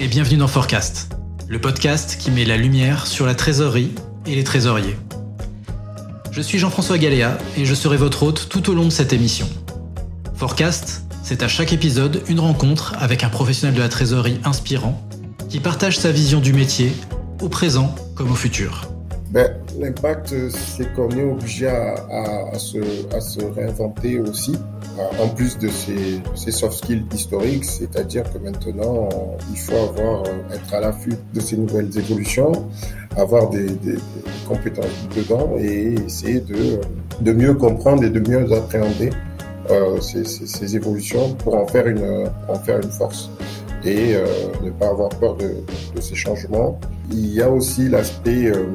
et bienvenue dans Forecast, le podcast qui met la lumière sur la trésorerie et les trésoriers. Je suis Jean-François Galéa et je serai votre hôte tout au long de cette émission. Forecast, c'est à chaque épisode une rencontre avec un professionnel de la trésorerie inspirant qui partage sa vision du métier, au présent comme au futur. Ben, L'impact, c'est qu'on est obligé à, à, se, à, se, réinventer aussi, en plus de ces, soft skills historiques, c'est-à-dire que maintenant, il faut avoir, être à l'affût de ces nouvelles évolutions, avoir des, des, des, compétences dedans et essayer de, de mieux comprendre et de mieux appréhender euh, ces, ces, ces, évolutions pour en faire une, en faire une force et euh, ne pas avoir peur de, de, ces changements. Il y a aussi l'aspect euh,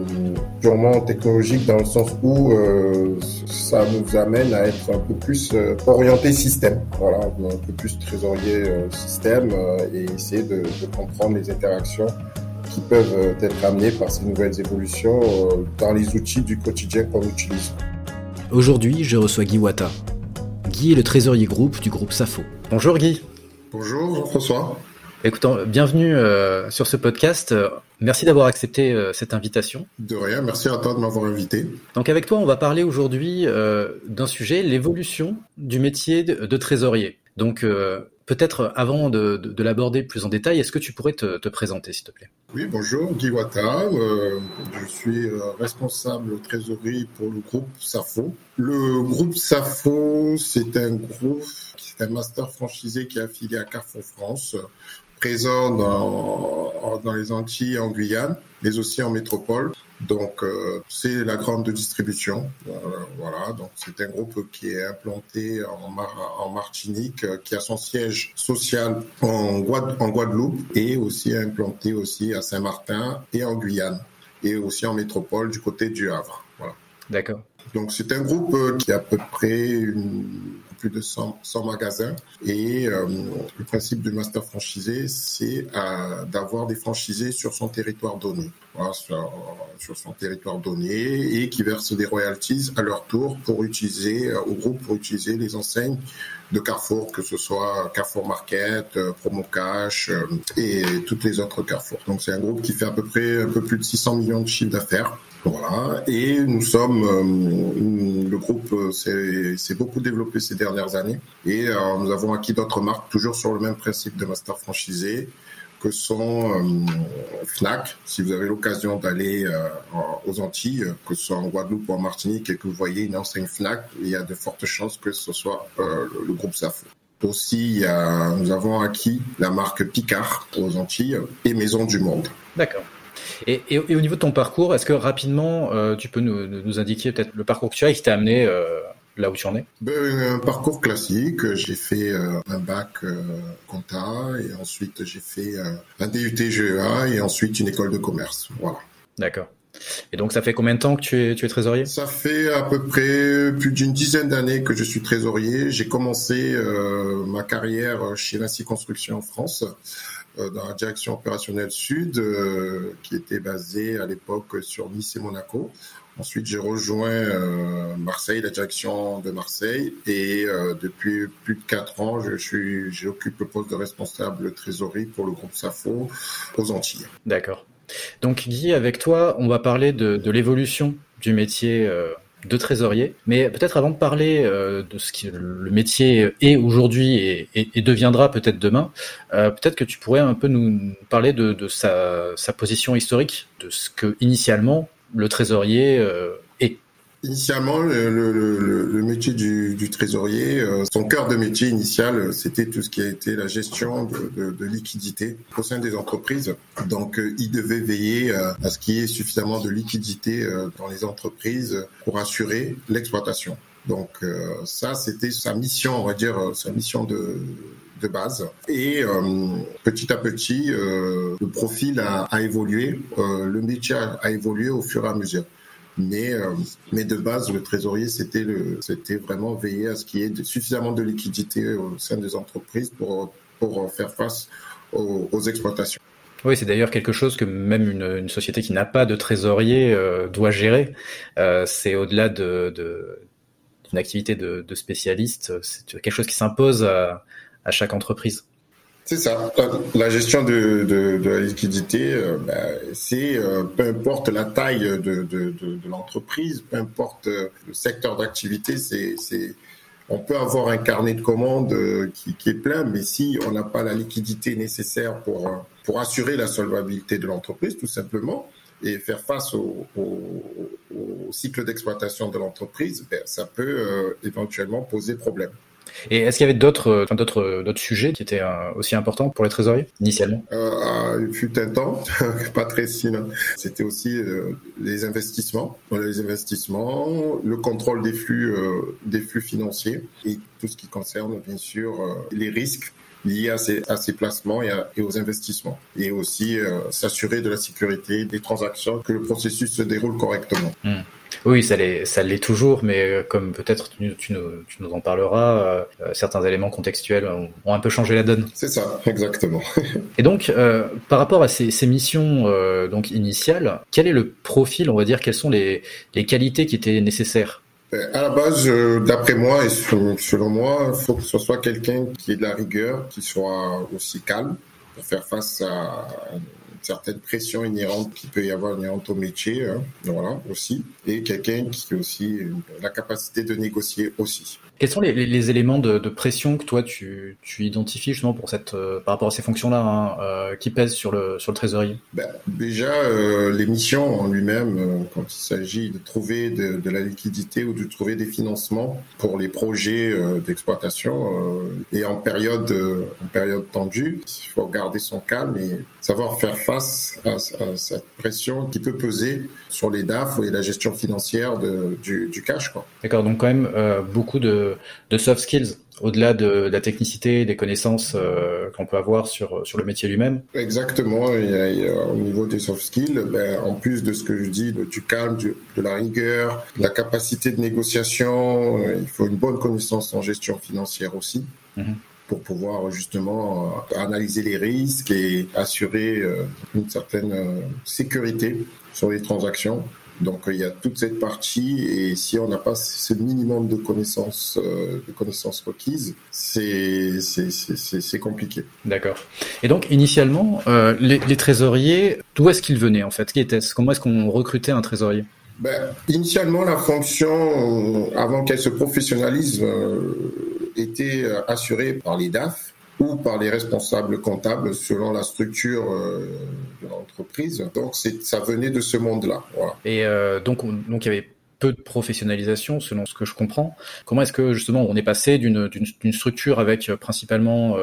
purement technologique dans le sens où euh, ça nous amène à être un peu plus euh, orienté système, voilà, un peu plus trésorier euh, système et essayer de, de, comprendre les interactions qui peuvent être amenées par ces nouvelles évolutions dans les outils du quotidien qu'on utilise. Aujourd'hui, je reçois Guy Wata. Guy est le trésorier groupe du groupe Safo. Bonjour Guy. Bonjour Jean-François. Écoutons, bienvenue euh, sur ce podcast. Merci d'avoir accepté euh, cette invitation. De rien, merci à toi de m'avoir invité. Donc avec toi, on va parler aujourd'hui euh, d'un sujet, l'évolution du métier de, de trésorier. Donc euh, peut-être avant de, de, de l'aborder plus en détail, est-ce que tu pourrais te, te présenter, s'il te plaît? Oui, bonjour, Guy Wata. je suis responsable trésorerie pour le groupe SAFO. Le groupe SAFO, c'est un groupe, c'est un master franchisé qui est affilié à Carrefour France présent dans, les Antilles, en Guyane, mais aussi en métropole. Donc, euh, c'est la grande distribution. Euh, voilà, donc c'est un groupe qui est implanté en, Mar en Martinique, euh, qui a son siège social en Guadeloupe et aussi implanté aussi à Saint-Martin et en Guyane et aussi en métropole du côté du Havre. Voilà. Donc c'est un groupe euh, qui a à peu près plus de 100, 100 magasins et euh, le principe du master franchisé, c'est euh, d'avoir des franchisés sur son territoire donné, sur, son territoire donné et qui versent des royalties à leur tour pour utiliser au groupe pour utiliser les enseignes de Carrefour, que ce soit Carrefour Market, Promo Cash et toutes les autres Carrefour. Donc c'est un groupe qui fait à peu près un peu plus de 600 millions de chiffres d'affaires. Voilà. Et nous sommes, euh, le groupe s'est beaucoup développé ces dernières années et euh, nous avons acquis d'autres marques toujours sur le même principe de master franchisé que sont euh, Fnac. Si vous avez l'occasion d'aller euh, aux Antilles, que ce soit en Guadeloupe ou en Martinique, et que vous voyez une enseigne Fnac, il y a de fortes chances que ce soit euh, le groupe Safo. Aussi, nous avons acquis la marque Picard aux Antilles et Maison du Monde. D'accord. Et, et, et, au niveau de ton parcours, est-ce que rapidement, euh, tu peux nous, nous indiquer peut-être le parcours que tu as et qui t'a amené euh, là où tu en es? Ben, Un parcours classique. J'ai fait euh, un bac euh, compta et ensuite j'ai fait euh, un DUT GEA et ensuite une école de commerce. Voilà. D'accord. Et donc, ça fait combien de temps que tu es, tu es trésorier? Ça fait à peu près plus d'une dizaine d'années que je suis trésorier. J'ai commencé ma carrière chez Vinci Construction en France dans la direction opérationnelle sud, euh, qui était basée à l'époque sur Nice et Monaco. Ensuite, j'ai rejoint euh, Marseille, la direction de Marseille, et euh, depuis plus de quatre ans, je suis, j'occupe le poste de responsable trésorerie pour le groupe Safo aux Antilles. D'accord. Donc Guy, avec toi, on va parler de, de l'évolution du métier euh, de trésorier. Mais peut-être avant de parler euh, de ce que le métier est aujourd'hui et, et, et, deviendra peut-être demain, euh, peut-être que tu pourrais un peu nous parler de, de sa, sa, position historique, de ce que initialement le trésorier euh. Initialement, le, le, le métier du, du trésorier, euh, son cœur de métier initial, c'était tout ce qui a été la gestion de, de, de liquidité au sein des entreprises. Donc, euh, il devait veiller euh, à ce qu'il y ait suffisamment de liquidité dans les entreprises pour assurer l'exploitation. Donc, ça, c'était sa mission, on va dire, sa mission de, de base. Et euh, petit à petit, euh, le profil a, a évolué, euh, le métier a, évolué au fur et à mesure. Mais, mais de base, le trésorier, c'était le, c'était vraiment veiller à ce qu'il y ait suffisamment de liquidité au sein des entreprises pour, pour faire face aux, aux exploitations. Oui, c'est d'ailleurs quelque chose que même une, une société qui n'a pas de trésorier euh, doit gérer. Euh, c'est au-delà de, de d'une activité de, de spécialiste, c'est quelque chose qui s'impose à, à chaque entreprise. C'est ça. La gestion de, la liquidité, euh, ben, c'est euh, peu importe la taille de, l'entreprise, peu importe euh, le secteur d'activité, c'est, on peut avoir un carnet de commandes qui, est plein, mais si on n'a pas la liquidité nécessaire pour pour assurer la solvabilité de l'entreprise, tout simplement, et faire face au cycle d'exploitation de l'entreprise, ben, ça peut éventuellement poser problème. Et est-ce qu'il y avait d'autres, euh, d'autres, euh, d'autres sujets qui étaient euh, aussi importants pour les trésoriers initialement? Euh, Il fut un temps, pas très sinon. C'était aussi les investissements, les investissements, le contrôle des flux, des flux financiers et tout ce qui concerne bien sûr les risques liés à ces, à ces placements et, et, aux investissements. Et aussi s'assurer de la sécurité des transactions, que le processus se déroule correctement. Hmm. Oui, ça l'est, ça l'est toujours, mais euh, comme peut-être tu, tu, nous, tu nous, en parleras, euh, euh, certains éléments contextuels ont, ont, un peu changé la donne. C'est ça, exactement. Et donc, euh, par rapport à ces, ces missions euh, donc initiales, quel est le profil, on va dire, quelles sont les, les qualités qui étaient nécessaires à la base, d'après moi et selon moi, il faut que ce soit quelqu'un qui ait de la rigueur, qui soit aussi calme pour faire face à certaines pressions inhérentes qui peut y avoir inhérentes au métier, hein, voilà, aussi, et quelqu'un qui a aussi la capacité de négocier aussi. Quels sont les, les, éléments de, de, pression que toi tu, tu identifies justement pour cette, euh, par rapport à ces fonctions-là hein, euh, qui pèsent sur le, sur le trésorier ben, Déjà, euh, les missions en lui-même, euh, quand il s'agit de trouver de, de, la liquidité ou de trouver des financements pour les projets d'exploitation et en période, en période tendue, il faut garder son calme et savoir faire face à, à cette pression qui peut peser sur les DAF et la gestion financière de, du, du cash. D'accord, donc quand même beaucoup de de, soft skills au-delà de, la technicité, des connaissances euh, qu'on peut avoir sur, sur le métier lui-même Exactement. au niveau des soft skills, ben, en plus de ce que je dis, du calme, de la rigueur, de la capacité de négociation, euh, il faut une bonne connaissance en gestion financière aussi. Mm-hmm. pour pouvoir justement euh, analyser les risques et assurer une certaine sécurité sur les transactions. Donc il y a toute cette partie et si on n'a pas ce minimum de connaissances, euh, de connaissances requises, c'est c'est compliqué. D'accord. Et donc initialement, euh, les, les, trésoriers, d'où est-ce qu'ils venaient en fait? Qui était-ce? Comment est-ce qu'on recrutait un trésorier? Ben, Initialement, la fonction, avant qu'elle se professionnalise, euh, était assurée par les DAF ou par les responsables comptables selon la structure euh, de l'entreprise. Donc ça venait de ce monde-là. Et euh, donc, donc il y avait peu de professionnalisation selon ce que je comprends. Comment est-ce que justement on est passé d'une structure avec euh, principalement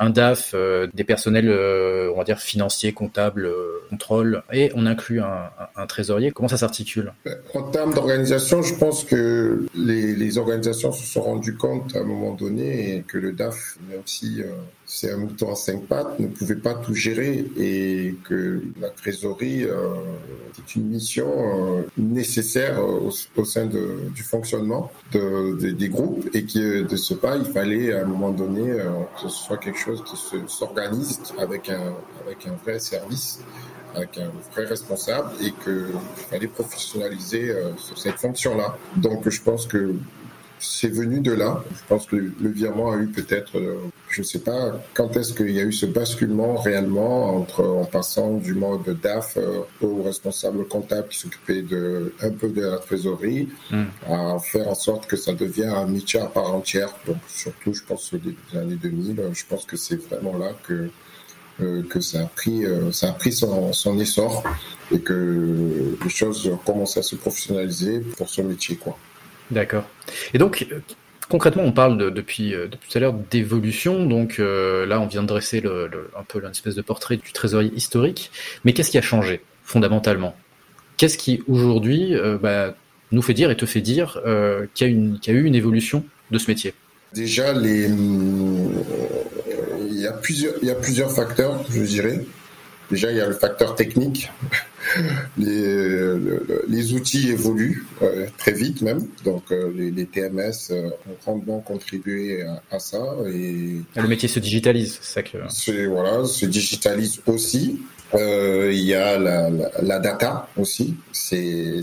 un DAF, euh, des personnels, euh, on va dire financiers, comptables, euh, contrôle, et on inclut un, trésorier. Comment ça s'articule? En termes d'organisation, je pense que les, les, organisations se sont rendues compte à un moment donné que le DAF, même si c'est un mouton à cinq pattes, ne pouvait pas tout gérer et que la trésorerie euh, une mission euh, nécessaire au, au, sein du fonctionnement de, de, des groupes et que de ce pas, il fallait à un moment donné euh, que ce soit quelque chose qui s'organise avec un, avec un vrai service avec un vrai responsable et qu'il fallait professionnaliser euh, cette fonction-là. Donc je pense que c'est venu de là. Je pense que le virement a eu peut-être, euh, je ne sais pas quand est-ce qu'il y a eu ce basculement réellement entre en passant du mode DAF euh, au responsable comptable qui s'occupait de un peu de la trésorerie mm. à faire en sorte que ça devienne un métier à part entière. Donc surtout, je pense au début des années 2000, je pense que c'est vraiment là que euh, que ça a pris, euh, ça a pris son, son, essor et que les choses ont commencé à se professionnaliser pour ce métier, quoi. D'accord. Et donc, concrètement, on parle de, depuis, euh, depuis tout à l'heure d'évolution. Donc euh, là, on vient de dresser le, un peu l'espèce de portrait du trésorier historique. Mais qu'est-ce qui a changé fondamentalement? Qu'est-ce qui aujourd'hui euh, bah, nous fait dire et te fait dire euh, qu'il y, y, a eu une évolution de ce métier? Déjà, les, il y a plusieurs, il y a plusieurs facteurs, je dirais. Déjà, il y a le facteur technique. Les, les outils évoluent euh, très vite même, donc euh, les, les, TMS euh, ont grandement contribué à, à, ça. Et le métier se digitalise, c'est ça que. Voilà, se digitalise aussi. Euh, il y a la, la, data aussi, c'est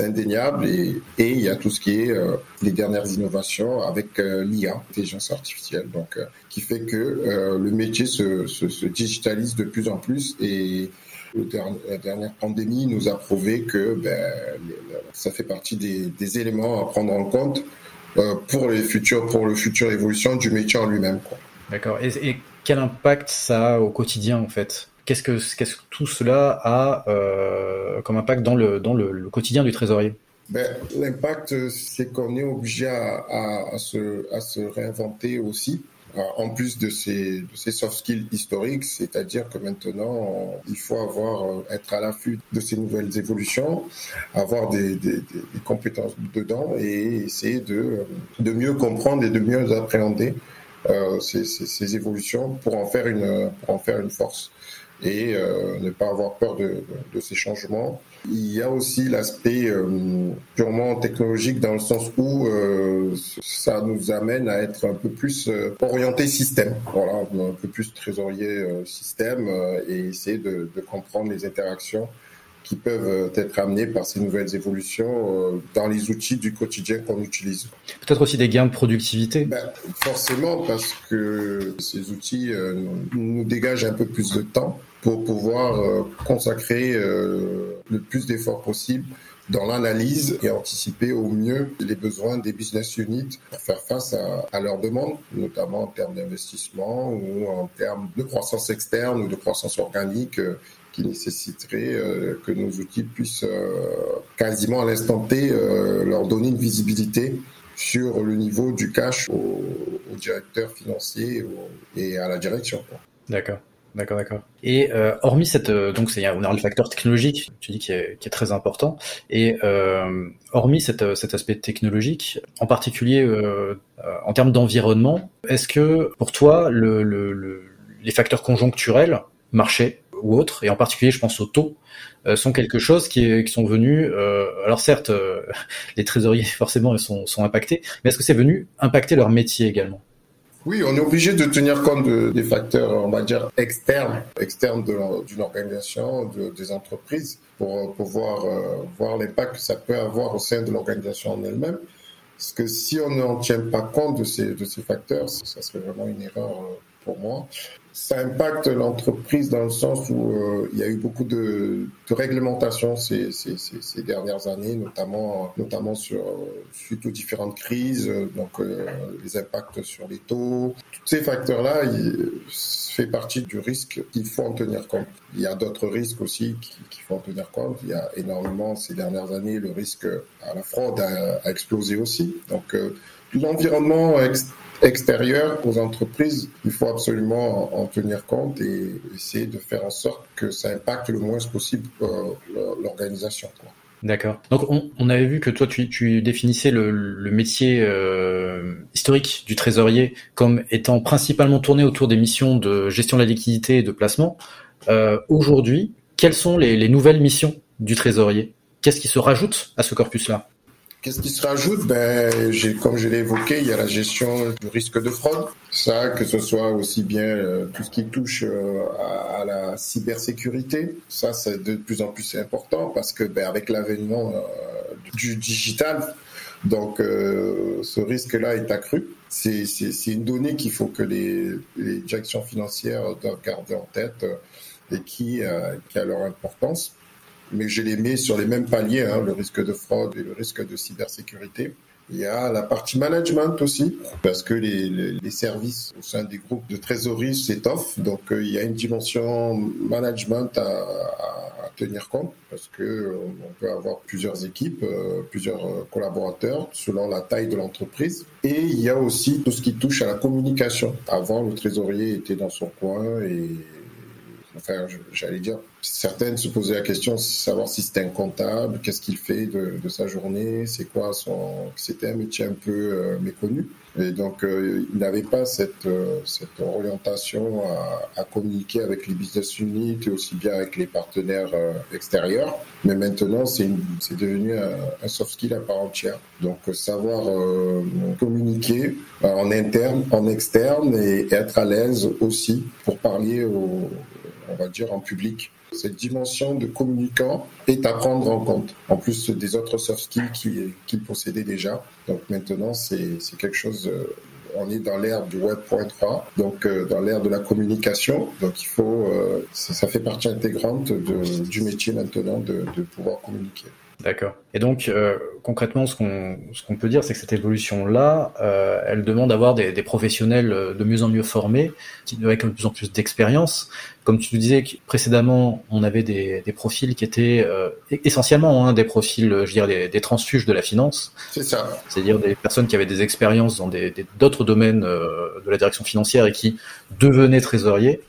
indéniable, et, et il y a tout ce qui est euh, les dernières innovations avec euh, l'IA, l'intelligence artificielle, donc qui fait que le métier se, se, se, digitalise de plus en plus. Et la dernière pandémie nous a prouvé que ben, ça fait partie des, des, éléments à prendre en compte pour les futurs, pour le futur évolution du métier en lui-même. D'accord. Et, et, quel impact ça a au quotidien en fait? Qu'est-ce que, tout cela a euh, comme impact dans le, quotidien du trésorier? Ben, L'impact, c'est qu'on est obligé à, se, réinventer aussi en plus de ces, soft skills historiques, c'est-à-dire que maintenant, il faut avoir, euh, être à l'affût de ces nouvelles évolutions, avoir des, compétences dedans et essayer de, mieux comprendre et de mieux appréhender euh, ces, évolutions pour en faire une force et euh, ne pas avoir peur de, de, ces changements. Il y a aussi l'aspect euh, purement technologique dans le sens où euh, ça nous amène à être un peu plus euh, orienté système, voilà, un peu plus trésorier euh, système et essayer de, de comprendre les interactions qui peuvent être amenées par ces nouvelles évolutions dans les outils du quotidien qu'on utilise. Peut-être aussi des gains de productivité ben, Forcément, parce que ces outils nous dégagent un peu plus de temps pour pouvoir euh, consacrer euh, le plus d'efforts possible dans l'analyse et anticiper au mieux les besoins des business units pour faire face à, à leurs demandes, notamment en termes d'investissement ou en termes de croissance externe ou de croissance organique euh, qui nécessiterait que nos outils puissent quasiment à l'instant T leur donner une visibilité sur le niveau du cash au, au directeur financier et à la direction. D'accord. D'accord, d'accord. Et euh, hormis cette, euh, donc c'est on a le facteur technologique, tu dis qui est, qui est très important. Et euh, hormis cette, euh, cet aspect technologique, en particulier euh, en termes d'environnement, est-ce que pour toi le, le, le, les facteurs conjoncturels, marché ou autres, et en particulier je pense au taux, sont quelque chose qui, qui sont venus. alors certes, les trésoriers forcément sont, sont impactés, mais est-ce que c'est venu impacter leur métier également? Oui, on est obligé de tenir compte de, des facteurs, on va dire, externes, externes d'une organisation, de, des entreprises, pour pouvoir euh, voir l'impact que ça peut avoir au sein de l'organisation en elle-même. Parce que si on n'en tient pas compte de ces, de ces facteurs, ça serait vraiment une erreur euh, pour moi ça impacte l'entreprise dans le sens où euh, il y a eu beaucoup de, réglementations ces, dernières années, notamment, sur, suite aux différentes crises, donc euh, les impacts sur les taux. Tous ces facteurs-là, fait partie du risque qu'il faut en tenir compte. Il y a d'autres risques aussi qu'il faut en tenir compte. Il y a énormément ces dernières années, le risque à la fraude a, explosé aussi. Donc, euh, l'environnement extérieur aux entreprises, il faut absolument en tenir compte et essayer de faire en sorte que ça impacte le moins possible euh, l'organisation. D'accord. Donc on, avait vu que toi tu, tu définissais le, le métier euh, historique du trésorier comme étant principalement tourné autour des missions de gestion de la liquidité et de placement. Euh, Aujourd'hui, quelles sont les, les nouvelles missions du trésorier? Qu'est-ce qui se rajoute à ce corpus-là? Qu'est-ce qui se rajoute? Ben, Comme je l'ai évoqué, il y a la gestion du risque de fraude. Ça, que ce soit aussi bien euh, tout ce qui touche euh, à, la cybersécurité. Ça, c'est de plus en plus important parce que ben, avec l'avènement euh, du digital, donc ce risque-là est accru. C'est une donnée qu'il faut que les, les, directions financières doivent garder en tête et qui, qui a leur importance mais je les mets sur les mêmes paliers, hein, le risque de fraude et le risque de cybersécurité. Il y a la partie management aussi, parce que les, les, les services au sein des groupes de trésorerie s'étoffent. Donc, euh, il y a une dimension management à, à, tenir compte, parce que euh, on peut avoir plusieurs équipes, euh, plusieurs collaborateurs, selon la taille de l'entreprise. Et il y a aussi tout ce qui touche à la communication. Avant, le trésorier était dans son coin et enfin, j'allais dire, certaines se posaient la question de savoir si c'était un comptable, qu'est-ce qu'il fait de, sa journée, c'est quoi son, c'était un métier un peu euh, méconnu. Et donc, euh, il n'avait pas cette, euh, orientation à, communiquer avec les business units et aussi bien avec les partenaires extérieurs. Mais maintenant, c'est devenu un, un, soft skill à part entière. Donc, savoir communiquer en interne, en externe et, et être à l'aise aussi pour parler aux on va dire, en public. Cette dimension de communicant est à prendre en compte, en plus des autres soft skills qu'il qui possédait déjà. Donc maintenant, c'est quelque chose on est dans l'ère du Web.3, donc euh, dans l'ère de la communication. Donc il faut, euh, ça, fait partie intégrante du métier maintenant de pouvoir communiquer. D'accord. Et donc euh, concrètement, ce qu'on ce qu'on peut dire, c'est que cette évolution-là, euh, elle demande d'avoir des, des, professionnels euh, de mieux en mieux formés, qui avec de plus en plus d'expérience. Comme tu disais précédemment, on avait des, des profils qui étaient euh, essentiellement hein, des profils, je dirais, des, des transfuges de la finance. C'est ça. C'est-à-dire des personnes qui avaient des expériences dans des d'autres domaines de la direction financière et qui devenaient trésoriers.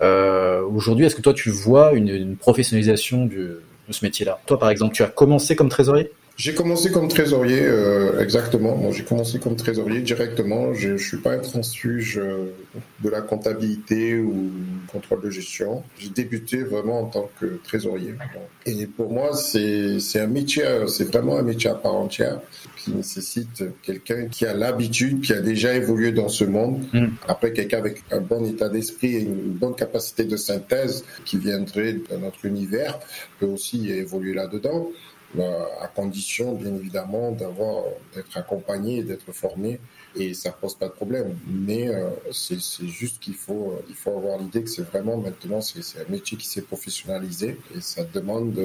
Aujourd'hui, est-ce que toi tu vois une, une professionnalisation du ce métier-là. Toi, par exemple, tu as commencé comme trésorier? J'ai commencé comme trésorier, euh, exactement. Bon, j'ai commencé comme trésorier directement. Je ne suis pas un transfuge euh, de la comptabilité ou contrôle de gestion. J'ai débuté vraiment en tant que trésorier. Et pour moi, c'est un métier, c'est vraiment un métier à part entière qui nécessite quelqu'un qui a l'habitude, qui a déjà évolué dans ce monde. Mm. Après, quelqu'un avec un bon état d'esprit et une bonne capacité de synthèse qui viendrait de notre univers peut aussi évoluer là-dedans. Euh, à condition, bien évidemment, d'avoir, d'être accompagné, d'être formé, et ça pose pas de problème. Mais euh, c'est juste qu'il faut, euh, il faut avoir l'idée que c'est vraiment maintenant, c'est un métier qui s'est professionnalisé, et ça demande,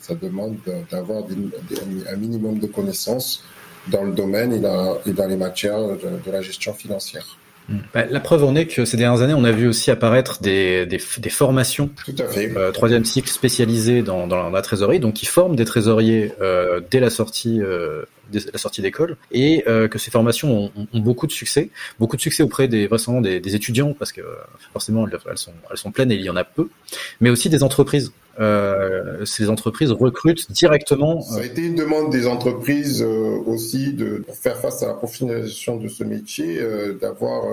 ça demande d'avoir un minimum de connaissances dans le domaine et dans, et dans les matières de la gestion financière. Bah, la preuve en est que ces dernières années, on a vu aussi apparaître des, des, des formations, Tout à fait. Euh, troisième cycle spécialisé dans, dans, la trésorerie, donc qui forment des trésoriers euh, dès la sortie, euh, la sortie d'école, et euh, que ces formations ont, ont, beaucoup de succès, beaucoup de succès auprès des vraiment des, des étudiants, parce que forcément elles sont, elles sont pleines et il y en a peu, mais aussi des entreprises. Euh, ces entreprises recrutent directement. Ça a été une demande des entreprises euh, aussi de pour faire face à la professionnalisation de ce métier, euh, d'avoir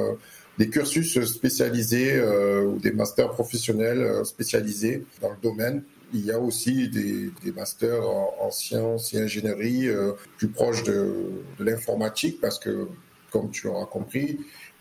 des cursus spécialisés ou des masters professionnels spécialisés dans le domaine. Il y a aussi des, des masters en, en, sciences et ingénierie plus proches de, de l'informatique parce que, comme tu l'auras compris,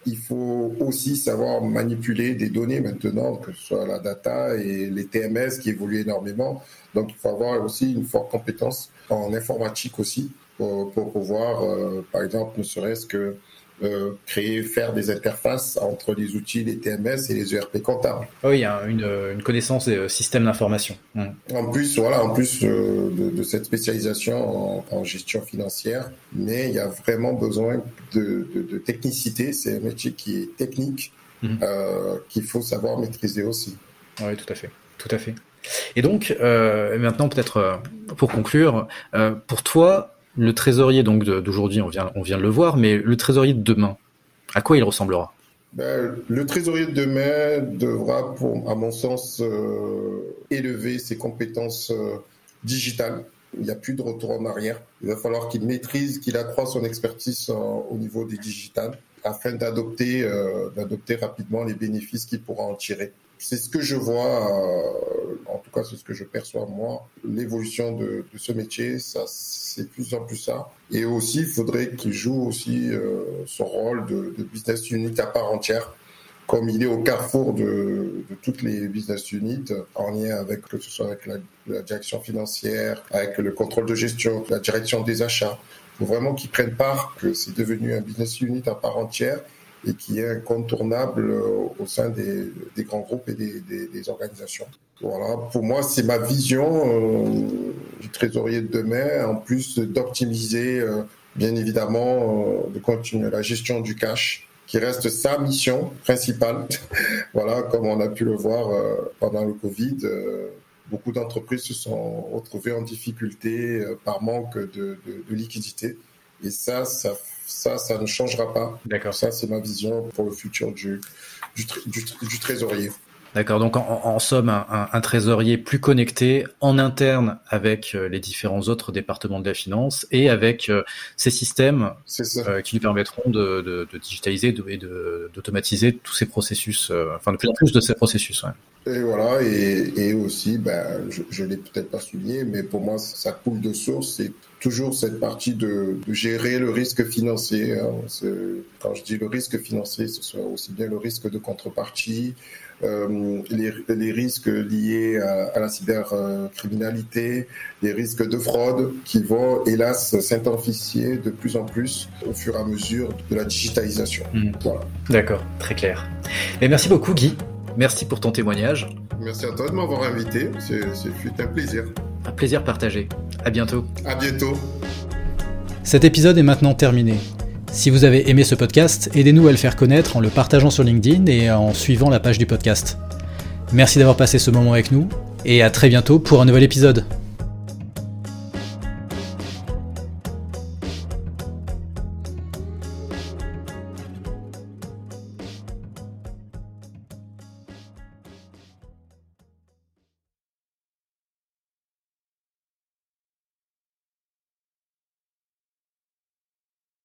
il faut aussi savoir manipuler des données maintenant, que ce soit la data et les TMS qui évoluent énormément. Donc, il faut avoir aussi une forte compétence en informatique aussi pour, pouvoir, euh, par exemple, ne serait-ce que euh, créer, faire des interfaces entre les outils, les TMS et les ERP comptables. Ah oui, il y a une, une connaissance des euh, systèmes d'information. Mmh. En plus, voilà, en plus euh, de, de, cette spécialisation en, en, gestion financière, mais il y a vraiment besoin de, de, de technicité. C'est un métier qui est technique, mmh. euh, qu'il faut savoir maîtriser aussi. Oui, tout à fait, tout à fait. Et donc, euh, maintenant, peut-être pour conclure, pour toi, le trésorier donc d'aujourd'hui, on vient, de le voir, mais le trésorier de demain, à quoi il ressemblera? Ben, Le trésorier de demain devra, à mon sens, euh, élever ses compétences euh, digitales. Il n'y a plus de retour en arrière. Il va falloir qu'il maîtrise, qu'il accroisse son expertise en, au niveau des digitales afin d'adopter euh, d'adopter rapidement les bénéfices qu'il pourra en tirer c'est ce que je vois, euh, en tout cas c'est ce que je perçois moi, l'évolution de, ce métier, ça c'est plus en plus ça. Et aussi, il faudrait qu'il joue aussi euh, son rôle de, business unit à part entière, comme il est au carrefour de, toutes les business units, en lien avec que ce soit avec la, la direction financière, avec le contrôle de gestion, la direction des achats. Il faut vraiment qu'ils prennent part, que c'est devenu un business unit à part entière et qui est incontournable euh, au sein des, grands groupes et des, organisations. Voilà, pour moi, c'est ma vision euh, du trésorier de demain, en plus d'optimiser, euh, bien évidemment, de continuer la gestion du cash, qui reste sa mission principale. voilà, comme on a pu le voir pendant le Covid, beaucoup d'entreprises se sont retrouvées en difficulté par manque de, de, de liquidité. Et ça, ça ça, ça ne changera pas. D'accord. Ça, c'est ma vision pour le futur du, du, du, du trésorier. D'accord, donc en, en somme, un, un, trésorier plus connecté en interne avec euh, les différents autres départements de la finance et avec euh, ces systèmes euh, qui lui permettront de, de, de digitaliser et d'automatiser tous ces processus, euh, enfin de plus en plus de ces processus. Ouais. Et voilà, et, aussi, ben, je ne l'ai peut-être pas souligné, mais pour moi, ça coule de source. C'est toujours cette partie de, gérer le risque financier. Hein. Quand je dis le risque financier, ce soit aussi bien le risque de contrepartie, euh, les, risques liés à, la cybercriminalité, les risques de fraude qui vont hélas s'intensifier de plus en plus au fur et à mesure de la digitalisation. Hmm. D'accord, très clair. Et merci beaucoup Guy. Merci pour ton témoignage. Merci à toi de m'avoir invité. C'est un plaisir. Un plaisir partagé. À bientôt. À bientôt. Cet épisode est maintenant terminé. Si vous avez aimé ce podcast, aidez-nous à le faire connaître en le partageant sur LinkedIn et en suivant la page du podcast. Merci d'avoir passé ce moment avec nous et à très bientôt pour un nouvel épisode.